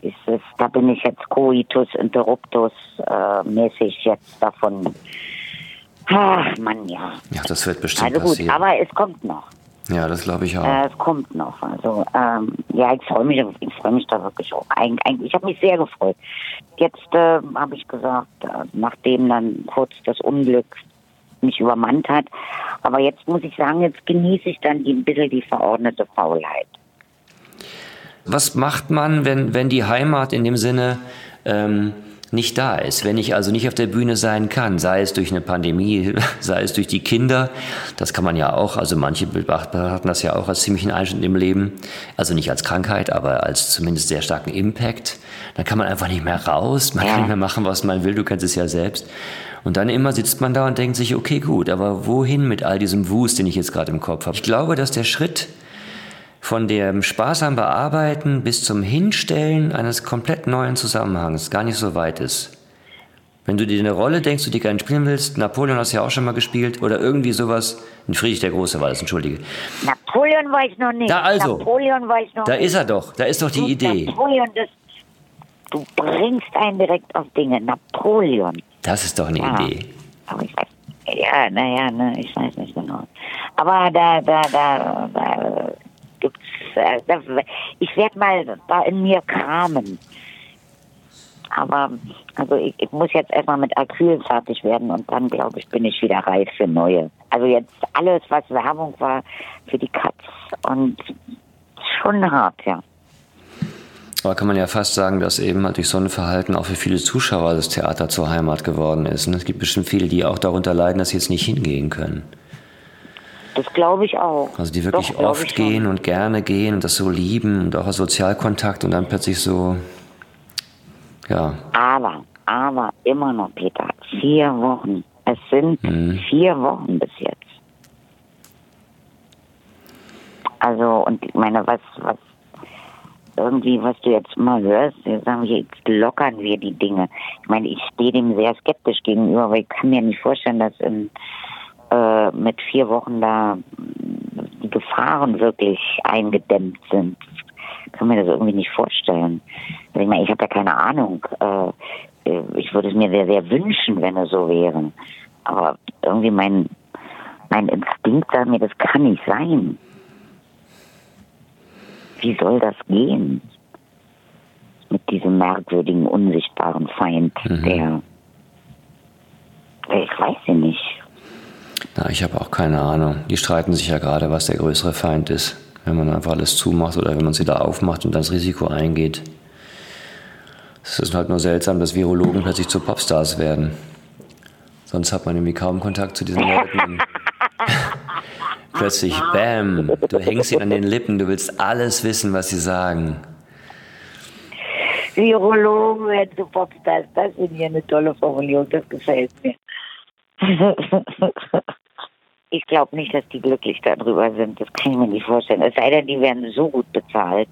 Ist es, da bin ich jetzt coitus interruptus äh, mäßig jetzt davon. Ach, Mann, ja. Ja, das wird bestimmt Also gut, passieren. aber es kommt noch. ja, das glaube ich auch. Äh, es kommt noch. Also ähm, ja, ich freue mich, ich freue mich da wirklich auch. Eig eigentlich, ich habe mich sehr gefreut. Jetzt äh, habe ich gesagt, äh, nachdem dann kurz das Unglück mich übermannt hat, aber jetzt muss ich sagen, jetzt genieße ich dann die, ein bisschen die verordnete Faulheit. Was macht man, wenn, wenn die Heimat in dem Sinne ähm, nicht da ist. Wenn ich also nicht auf der Bühne sein kann, sei es durch eine Pandemie, sei es durch die Kinder, das kann man ja auch, also manche betrachten das ja auch als ziemlichen Einschnitt im Leben, also nicht als Krankheit, aber als zumindest sehr starken Impact. Dann kann man einfach nicht mehr raus, man kann nicht mehr machen, was man will, du kennst es ja selbst. Und dann immer sitzt man da und denkt sich, okay, gut, aber wohin mit all diesem Wust, den ich jetzt gerade im Kopf habe? Ich glaube, dass der Schritt von dem Spaß am Bearbeiten bis zum Hinstellen eines komplett neuen Zusammenhangs gar nicht so weit ist. Wenn du dir eine Rolle denkst, die du gerne spielen willst, Napoleon hast du ja auch schon mal gespielt oder irgendwie sowas, ein Friedrich der Große war das, entschuldige. Napoleon ich noch nicht. Da also, Napoleon ich noch da nicht. ist er doch, da ist doch die Idee. Napoleon, das, du bringst einen direkt auf Dinge. Napoleon. Das ist doch eine Ja. Idee. Aber ich weiß, ja, naja, ne, ich weiß nicht genau. Aber da, da, da, da, ich werde mal da in mir kramen. Aber, also ich, ich muss jetzt erstmal mit Acryl fertig werden und dann, glaube ich, bin ich wieder reif für neue. Also jetzt alles, was Werbung war für die Katz und schon hart, ja. Aber kann man ja fast sagen, dass eben halt durch so ein Verhalten auch für viele Zuschauer das Theater zur Heimat geworden ist. Und es gibt bestimmt viele, die auch darunter leiden, dass sie jetzt nicht hingehen können. Das glaube ich auch. Also die wirklich Doch, oft gehen und gerne gehen und das so lieben und auch als Sozialkontakt und dann plötzlich so, ja, Aber, aber immer noch, Peter, vier Wochen. Es sind Mhm. vier Wochen bis jetzt. Also, und ich meine, was, was, irgendwie, was du jetzt mal hörst, wir sagen, jetzt lockern wir die Dinge. Ich meine, ich stehe dem sehr skeptisch gegenüber, weil ich kann mir nicht vorstellen, dass in, äh, mit vier Wochen da mh, die Gefahren wirklich eingedämmt sind. Ich kann mir das irgendwie nicht vorstellen. Also Ich meine, ich habe ja keine Ahnung. Äh, äh, ich würde es mir sehr, sehr wünschen, wenn es so wäre. Aber irgendwie mein, mein Instinkt sagt mir, das kann nicht sein. Wie soll das gehen? Mit diesem merkwürdigen, unsichtbaren Feind, der. Ich weiß ja nicht. Na, ich habe auch keine Ahnung. Die streiten sich ja gerade, was der größere Feind ist. Wenn man einfach alles zumacht oder wenn man es wieder aufmacht und dann das Risiko eingeht. Es ist halt nur seltsam, dass Virologen plötzlich zu Popstars werden. Sonst hat man irgendwie kaum Kontakt zu diesen Leuten. plötzlich, bam, du hängst ihnen an den Lippen, du willst alles wissen, was sie sagen. Virologen werden zu Popstars. Das ist hier eine tolle Formulierung, das gefällt mir. Ich glaube nicht, dass die glücklich darüber sind. Das kann ich mir nicht vorstellen. Es sei denn, die werden so gut bezahlt.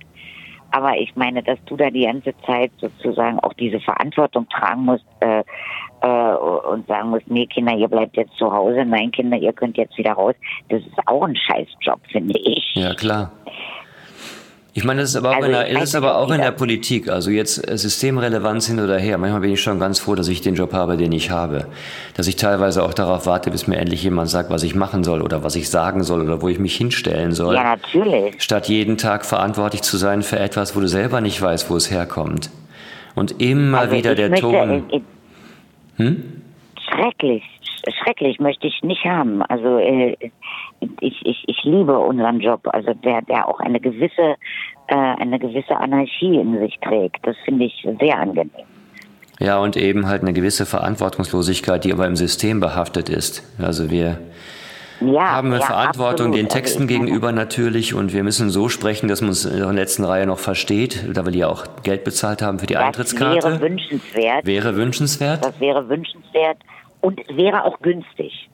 Aber ich meine, dass du da die ganze Zeit sozusagen auch diese Verantwortung tragen musst äh, äh, und sagen musst, nee, Kinder, ihr bleibt jetzt zu Hause, nein, Kinder, ihr könnt jetzt wieder raus. Das ist auch ein Scheißjob, finde ich. Ja, klar. Ich meine, das ist aber auch, Also in, der, ich das ist aber auch in der Politik. Also jetzt äh, Systemrelevanz hin oder her. Manchmal bin ich schon ganz froh, dass ich den Job habe, den ich habe. Dass ich teilweise auch darauf warte, bis mir endlich jemand sagt, was ich machen soll oder was ich sagen soll oder wo ich mich hinstellen soll. Ja, natürlich. Statt jeden Tag verantwortlich zu sein für etwas, wo du selber nicht weißt, wo es herkommt. Und immer Also wieder ich der möchte, Ton. äh, äh, Schrecklich, sch- schrecklich möchte ich nicht haben. Also äh, ich, ich, ich liebe unseren Job, also der, der auch eine gewisse, äh, eine gewisse Anarchie in sich trägt. Das finde ich sehr angenehm. Ja, und eben halt eine gewisse Verantwortungslosigkeit, die aber im System behaftet ist. Also wir Ja, haben wir ja, Verantwortung absolut. den Also Texten gegenüber natürlich und wir müssen so sprechen, dass man uns in der letzten Reihe noch versteht, da wir ja auch Geld bezahlt haben für die Das wäre Eintrittskarte. wünschenswert. Wäre wünschenswert. Das wäre wünschenswert und es wäre auch günstig.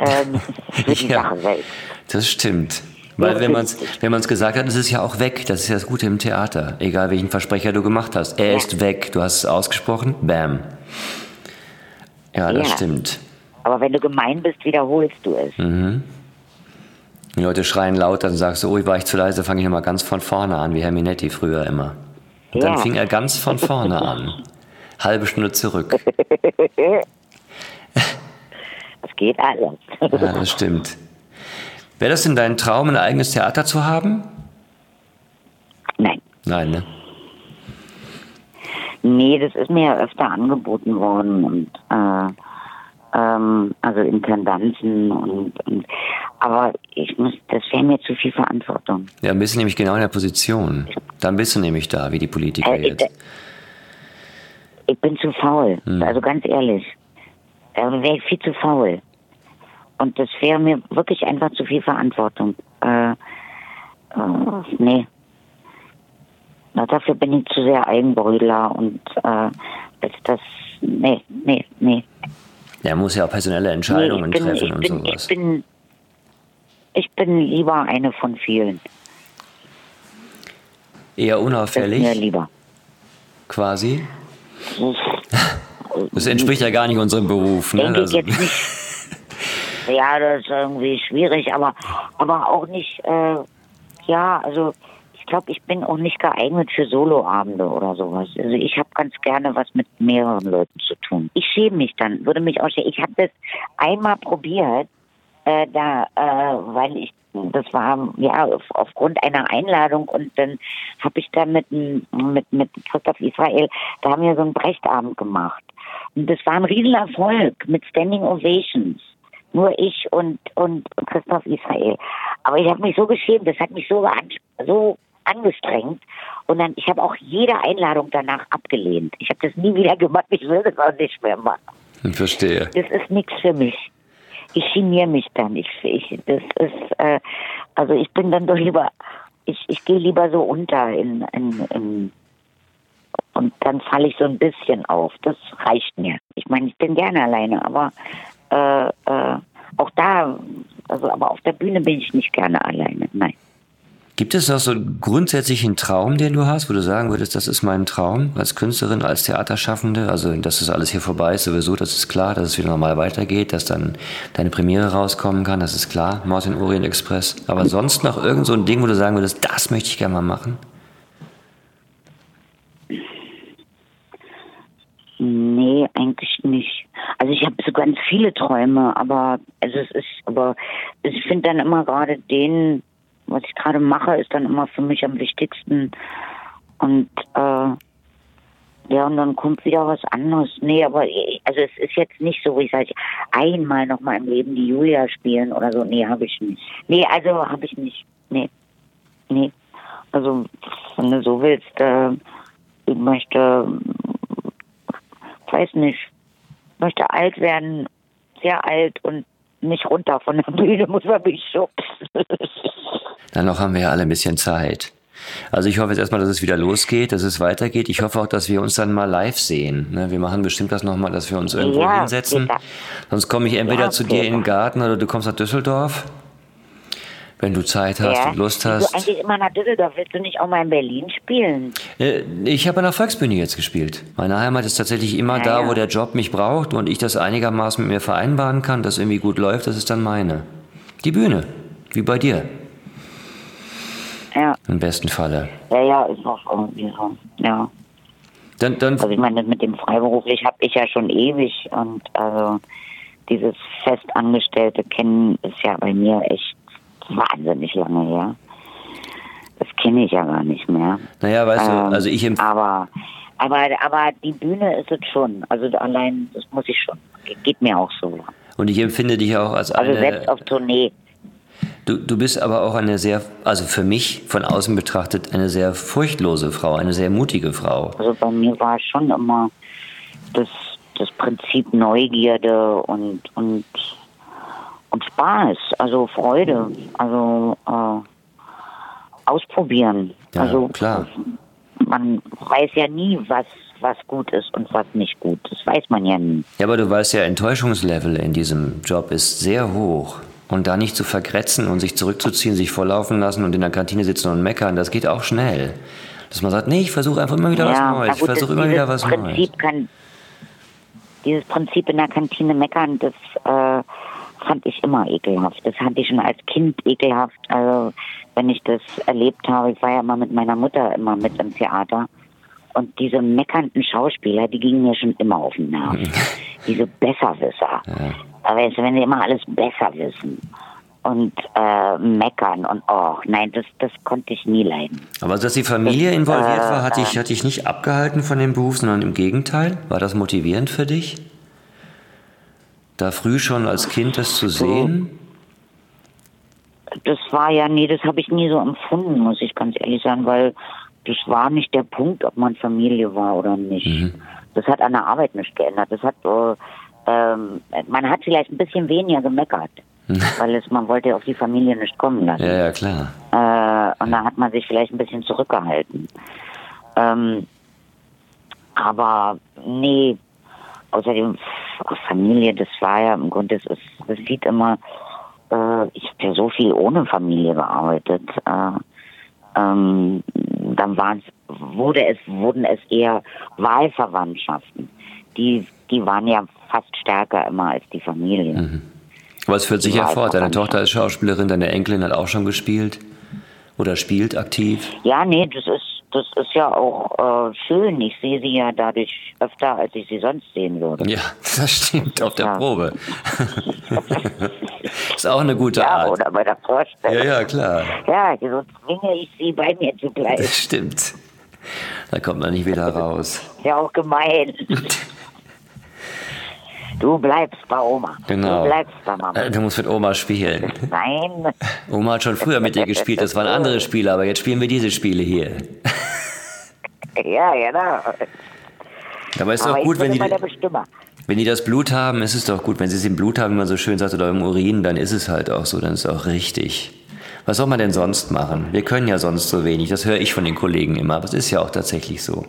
Ähm, für die Ja. Das stimmt. Weil wenn man es wenn man's gesagt hat, ist es ja auch weg. Das ist ja das Gute im Theater. Egal welchen Versprecher du gemacht hast. Er Ja. ist weg. Du hast es ausgesprochen. Bam. Ja, das Ja. stimmt. Aber wenn du gemein bist, wiederholst du es. Die Leute schreien laut, dann sagst du, oh, war ich zu leise, fange ich nochmal ganz von vorne an, wie Herr Minetti früher immer. Und dann Ja. fing er ganz von vorne an. Halbe Stunde zurück. Das geht alles. Ja, das stimmt. Wäre das denn dein Traum, ein eigenes Theater zu haben? Nein. Nein, ne? Nee, das ist mir ja öfter angeboten worden und äh, ähm, also Intendanten und, und aber ich muss, das wäre mir zu viel Verantwortung. Ja, dann bist du nämlich genau in der Position. Dann bist du nämlich da, wie die Politiker Äh, jetzt. Ich bin zu faul, hm. also ganz ehrlich. Da wäre ich viel zu faul. Und das wäre mir wirklich einfach zu viel Verantwortung. Äh, äh, nee. Na, dafür bin ich zu sehr Eigenbrödler und äh, das, nee, nee, nee. Er muss ja auch personelle Entscheidungen nee, bin, treffen und bin, sowas. Ich bin, ich bin lieber eine von vielen. Eher unauffällig? Das mir lieber. Quasi? Das entspricht ja gar nicht unserem Beruf. Ne? Denke also. ich jetzt nicht. Ja, das ist irgendwie schwierig, aber, aber auch nicht, äh, ja, also ich glaube, ich bin auch nicht geeignet für Soloabende oder sowas. Also ich habe ganz gerne was mit mehreren Leuten zu tun. Ich schäme mich dann, würde mich auch schämen. Ich habe das einmal probiert, äh, da, äh, weil ich, das war ja aufgrund einer Einladung und dann habe ich da mit, mit, mit Christoph Israel, da haben wir so einen Brechtabend gemacht. Und das war ein Riesenerfolg mit Standing Ovations. Nur ich und, und Christoph Israel. Aber ich habe mich so geschämt, das hat mich so, so angestrengt. Und dann, ich habe auch jede Einladung danach abgelehnt. Ich habe das nie wieder gemacht. Ich will das auch nicht mehr machen. Ich verstehe. Das ist nichts für mich. Ich geniere mich dann. Ich, ich, das ist, äh, also ich bin dann doch lieber, ich, ich gehe lieber so unter in, in, in und dann falle ich so ein bisschen auf. Das reicht mir. Ich meine, ich bin gerne alleine, aber äh, äh, auch da, also aber auf der Bühne bin ich nicht gerne alleine. Nein. Gibt es noch so einen grundsätzlichen Traum, den du hast, wo du sagen würdest, das ist mein Traum als Künstlerin, als Theaterschaffende? Also, dass das alles hier vorbei ist, sowieso, das ist klar, dass es wieder normal weitergeht, dass dann deine Premiere rauskommen kann, das ist klar, Martin Orient Express. Aber sonst noch irgend so ein Ding, wo du sagen würdest, das möchte ich gerne mal machen? Nee, eigentlich nicht. Also ich habe so ganz viele Träume, aber also es ist, aber ich finde dann immer gerade den was ich gerade mache, ist dann immer für mich am wichtigsten. Und äh, ja, und dann kommt wieder was anderes. Nee, aber also es ist jetzt nicht so, wie ich sage, einmal nochmal im Leben die Julia spielen oder so. Nee, habe ich nicht. Nee, also habe ich nicht. Nee. Nee. Also, wenn du so willst, äh, ich möchte, weiß nicht, möchte alt werden, sehr alt und nicht runter von der Bühne, muss man mich schubsen. Dann noch haben wir ja alle ein bisschen Zeit. Also ich hoffe jetzt erstmal, dass es wieder losgeht, dass es weitergeht. Ich hoffe auch, dass wir uns dann mal live sehen. Ne, wir machen bestimmt das nochmal, dass wir uns irgendwo ja, hinsetzen. Sonst komme ich entweder ja, zu dir in den Garten oder du kommst nach Düsseldorf. Wenn du Zeit hast ja. und Lust hast. Du eigentlich immer nach Düsseldorf. Willst du nicht auch mal in Berlin spielen? Äh, ich habe an der Volksbühne jetzt gespielt. Meine Heimat ist tatsächlich immer ja, da, wo der Job mich braucht und ich das einigermaßen mit mir vereinbaren kann, dass irgendwie gut läuft, das ist dann meine. Die Bühne, wie bei dir. Ja. Im besten Falle. Ja, ja, ist auch irgendwie so. Ja. Dann, dann also ich meine, mit dem freiberuflich habe ich ja schon ewig und also dieses festangestellte Kennen ist ja bei mir echt wahnsinnig lange her. Das kenne ich ja gar nicht mehr. Naja, weißt ähm, du, also ich empfehle. Aber, aber, aber die Bühne ist es schon. Also allein, das muss ich schon. Geht mir auch so. Und ich empfinde dich auch als also eine. Also selbst auf Tournee. Du, du bist aber auch eine sehr, also für mich von außen betrachtet, eine sehr furchtlose Frau, eine sehr mutige Frau. Also bei mir war schon immer das, das Prinzip Neugierde und, und, und Spaß, also Freude, also äh, ausprobieren. Ja, also klar. Man weiß ja nie, was was gut ist und was nicht gut. Das weiß man ja nie. Ja, aber du weißt ja, Enttäuschungslevel in diesem Job ist sehr hoch. Und da nicht zu vergrätzen und sich zurückzuziehen, sich volllaufen lassen und in der Kantine sitzen und meckern, das geht auch schnell. Dass man sagt, nee, ich versuche einfach immer wieder ja, was Neues. Gut, ich versuche immer wieder was Prinzip Neues. Kann, dieses Prinzip in der Kantine meckern, das äh, fand ich immer ekelhaft. Das fand ich schon als Kind ekelhaft. Also wenn ich das erlebt habe, ich war ja immer mit meiner Mutter immer mit im Theater. Und diese meckernden Schauspieler, die gingen mir schon immer auf den Nerv. diese Besserwisser. Ja. Aber jetzt, wenn sie immer alles besser wissen und äh, meckern und oh, nein, das, das konnte ich nie leiden. Aber dass die Familie das, involviert äh, war, hat dich, hat dich nicht abgehalten von dem Beruf, sondern im Gegenteil? War das motivierend für dich? Da früh schon als Kind das zu sehen? Das war ja, nee, das habe ich nie so empfunden, muss ich ganz ehrlich sagen, weil das war nicht der Punkt, ob man Familie war oder nicht. Mhm. Das hat an der Arbeit nicht geändert. Das hat, äh, ähm, man hat vielleicht ein bisschen weniger gemeckert, weil es, man wollte auf die Familie nicht kommen lassen. Ja, ja, klar. Äh, und da hat man sich vielleicht ein bisschen zurückgehalten. Ähm, aber nee, außerdem pff, Familie, das war ja im Grunde, das, ist, das sieht immer, äh, ich habe ja so viel ohne Familie gearbeitet. Äh, ähm, dann waren's, wurde es, wurden es eher Wahlverwandtschaften. Die, die waren ja fast stärker immer als die Familie. Aber es führt sich ja fort. Deine. Tochter ist Schauspielerin, deine Enkelin hat auch schon gespielt. Oder spielt aktiv. Ja, nee, das ist, das ist ja auch äh, schön. Ich sehe sie ja dadurch öfter, als ich sie sonst sehen würde. Ja, das stimmt, auf der Ja. Probe. ist auch eine gute Ja, Art. oder bei der Vorstellung. Ja, ja, klar. Ja, so zwinge ich sie bei mir zu bleiben. Das stimmt. Da kommt man nicht wieder raus. Ist ja auch gemein. Du bleibst bei Oma. Genau. Du bleibst bei Mama. Äh, Du musst mit Oma spielen. Nein. Oma hat schon früher mit dir gespielt, das waren andere Spiele, aber jetzt spielen wir diese Spiele hier. Ja, genau. Aber ist Aber doch gut, wenn die, wenn die das Blut haben, ist es doch gut. Wenn sie es im Blut haben, wie man so schön sagt, oder im Urin, dann ist es halt auch so, dann ist es auch richtig. Was soll man denn sonst machen? Wir können ja sonst so wenig, das höre ich von den Kollegen immer, aber es ist ja auch tatsächlich so.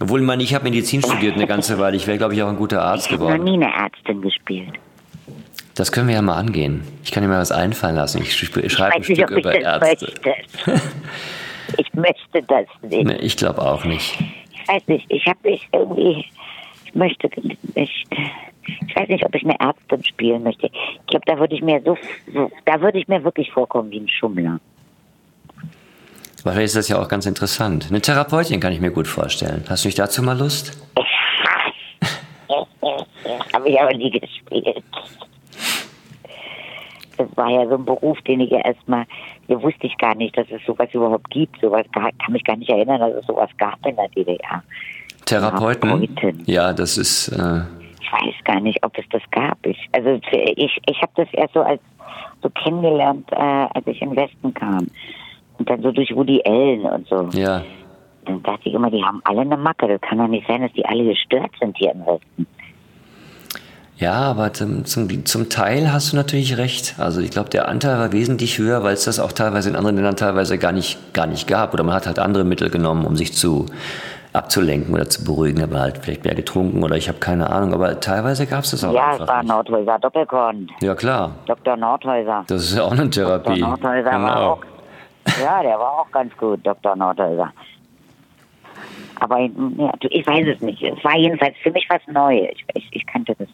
Obwohl, ich meine, ich habe Medizin studiert eine ganze Weile, ich wäre, glaube ich, auch ein guter Arzt Ich habe noch geworden. nie eine Ärztin gespielt. Das können wir ja mal angehen. Ich kann dir mal was einfallen lassen. Ich schreibe Ich ein nicht, Stück ich über das Ärzte. möchte. Ich möchte das nicht. Nee, ich glaube auch nicht. Ich weiß nicht, ich habe mich irgendwie, ich möchte nicht, ich weiß nicht, ob ich eine Ärztin spielen möchte. Ich glaube, da würde ich mir so, so, da würde ich mir wirklich vorkommen wie ein Schummler. Vielleicht ist das ja auch ganz interessant. Eine Therapeutin kann ich mir gut vorstellen. Hast du nicht dazu mal Lust? Habe ich aber nie gespielt. Das war ja so ein Beruf, den ich ja erstmal, da wusste ich gar nicht, dass es sowas überhaupt gibt. Sowas kann mich gar nicht erinnern, dass es sowas gab in der DDR. Therapeuten? Therapeutin. Ja, das ist. Äh, Ich weiß gar nicht, ob es das gab. Ich, also ich, ich habe das erst so als so kennengelernt, äh, als ich den Westen kam. Und dann so durch Woody Allen und so. ja. Dann dachte ich immer, die haben alle eine Macke. Das kann doch nicht sein, dass die alle gestört sind hier im Westen. Ja, aber zum, zum, zum Teil hast du natürlich recht. Also ich glaube, der Anteil war wesentlich höher, weil es das auch teilweise in anderen Ländern teilweise gar nicht, gar nicht gab. Oder man hat halt andere Mittel genommen, um sich zu abzulenken oder zu beruhigen. Da hat man halt vielleicht mehr getrunken oder ich habe keine Ahnung. Aber teilweise gab es das auch ja, es war nicht. Nordhäuser Doppelkorn. Ja, klar. Dr. Nordhäuser. Das ist ja auch eine Dr. Therapie. Nordhäuser war Genau. auch. Ja, der war auch ganz gut, Dr. Nordhäuser. Aber ja, ich weiß es nicht. Es war jedenfalls für mich was Neues. Ich, ich, ich kannte das.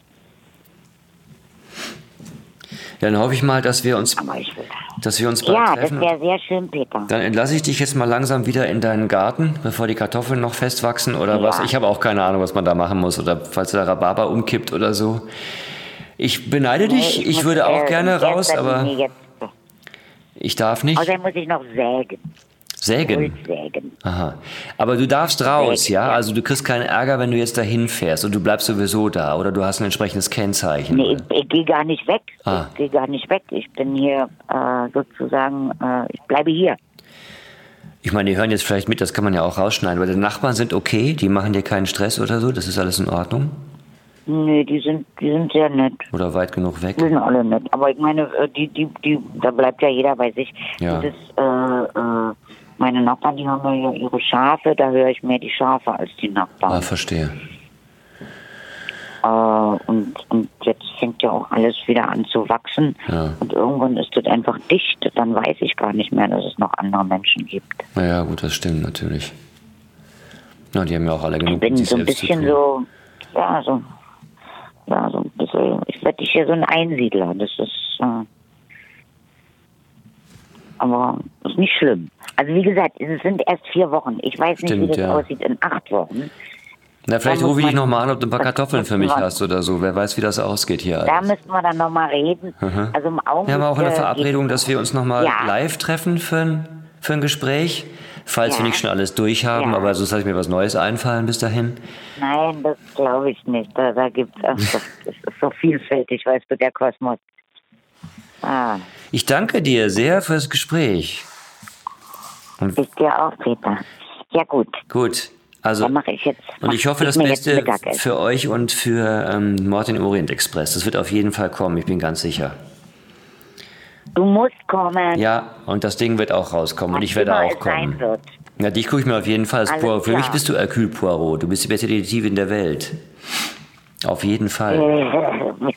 Dann hoffe ich mal, dass wir uns, ich dass wir uns bald Ja, das treffen. wäre sehr schön, Peter. Dann entlasse ich dich jetzt mal langsam wieder in deinen Garten, bevor die Kartoffeln noch festwachsen oder Ja. was. Ich habe auch keine Ahnung, was man da machen muss oder falls der Rhabarber umkippt oder so. Ich beneide dich, ich, muss, würde auch äh, gerne raus, aber ich darf nicht außerdem muss ich noch sägen. sägen. Sägen. Aha. Aber du darfst raus, Sägen, ja? ja. Also du kriegst keinen Ärger, wenn du jetzt dahin fährst und du bleibst sowieso da oder du hast ein entsprechendes Kennzeichen. Nee, ich, ich gehe gar nicht weg. Ah. Ich gehe gar nicht weg. Ich bin hier äh, sozusagen, äh, ich bleibe hier. Ich meine, die hören jetzt vielleicht mit, das kann man ja auch rausschneiden, weil die Nachbarn sind okay, die machen dir keinen Stress oder so, das ist alles in Ordnung Nee, die sind, die sind sehr nett. oder weit genug weg. Die sind alle nett. Aber ich meine, äh, die, die, die, da bleibt ja jeder bei sich. Ja. Das, äh, äh, meine Nachbarn, die haben ja ihre Schafe, da höre ich mehr die Schafe als die Ah, Nachbarn. verstehe. Äh, und, und jetzt fängt ja auch alles wieder an zu wachsen. Ja. Und irgendwann ist das einfach dicht. Dann weiß ich gar nicht mehr, dass es noch andere Menschen gibt. Naja, gut, das stimmt natürlich. Ja, die haben ja auch alle genug Ich bin so ein bisschen so, ja, so, ja, so ein bisschen, ich werde hier so ein Einsiedler. Das ist, äh, aber ist nicht schlimm. Also wie gesagt, es sind erst vier Wochen. Ich weiß nicht, Stimmt, wie das ja. aussieht in acht Wochen. Na, vielleicht rufe ich dich nochmal an, ob du ein paar Kartoffeln für mich müssen hast oder so. Wer weiß, wie das ausgeht hier. Da alles. müssten wir dann nochmal reden. Also im Augenblick. Wir haben auch eine äh, Verabredung, dass wir uns nochmal Ja. live treffen für ein, für ein Gespräch. Falls wir Ja. nicht schon alles durchhaben, Ja. aber sonst lasse ich mir was Neues einfallen bis dahin. Nein, das glaube ich nicht. Da, da gibt es, das ist so vielfältig, weißt du, der Kosmos. Ah, Ich danke dir sehr fürs Gespräch. ich dir auch, Peter. Ja gut, Gut. Also, Dann mache ich jetzt. und ich hoffe das Beste für euch und für ähm, Mord in Orient Express. Das wird auf jeden Fall kommen, ich bin ganz sicher. Du musst kommen. Ja, und das Ding wird auch rauskommen und ich werde auch kommen. Ja, dich gucke ich mir auf jeden Fall als Alles Poirot. Für mich bist du Hercule Poirot. Du bist die beste Detektivin der Welt. Auf jeden Fall.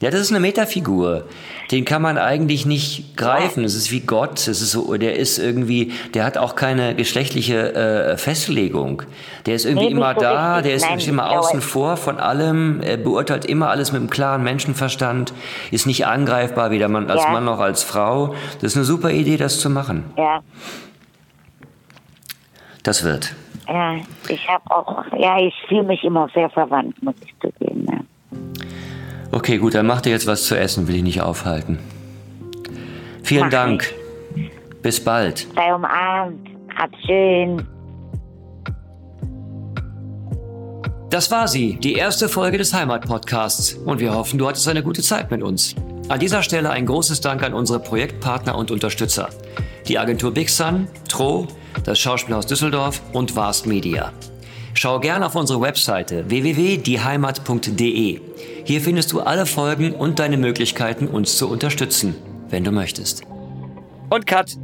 Ja, das ist eine Metafigur. Den kann man eigentlich nicht greifen. Es ist wie Gott. Es ist so, der ist irgendwie, der hat auch keine geschlechtliche äh, Festlegung. Der ist irgendwie Nee, immer so da, richtig. der ist Nein, immer außen vor von allem, er beurteilt immer alles mit einem klaren Menschenverstand, ist nicht angreifbar, weder Mann, als Ja. Mann noch als Frau. Das ist eine super Idee, das zu machen. ja, Das wird. ja, ich habe auch, ja, ich fühle mich immer sehr verwandt, muss ich zugeben. Ja. Okay, gut, dann mach dir jetzt was zu essen, will ich nicht aufhalten. Vielen Mach Dank. Bis bald. Sei umarmt, hab's schön. Das war sie, die erste Folge des Heimat-Podcasts. Und wir hoffen, du hattest eine gute Zeit mit uns. An dieser Stelle ein großes Dank an unsere Projektpartner und Unterstützer. Die Agentur Big Sun, Tro, das Schauspielhaus Düsseldorf und Vast Media. Schau gern auf unsere Webseite www.dieheimat.de. Hier findest du alle Folgen und deine Möglichkeiten, uns zu unterstützen, wenn du möchtest. Und Cut!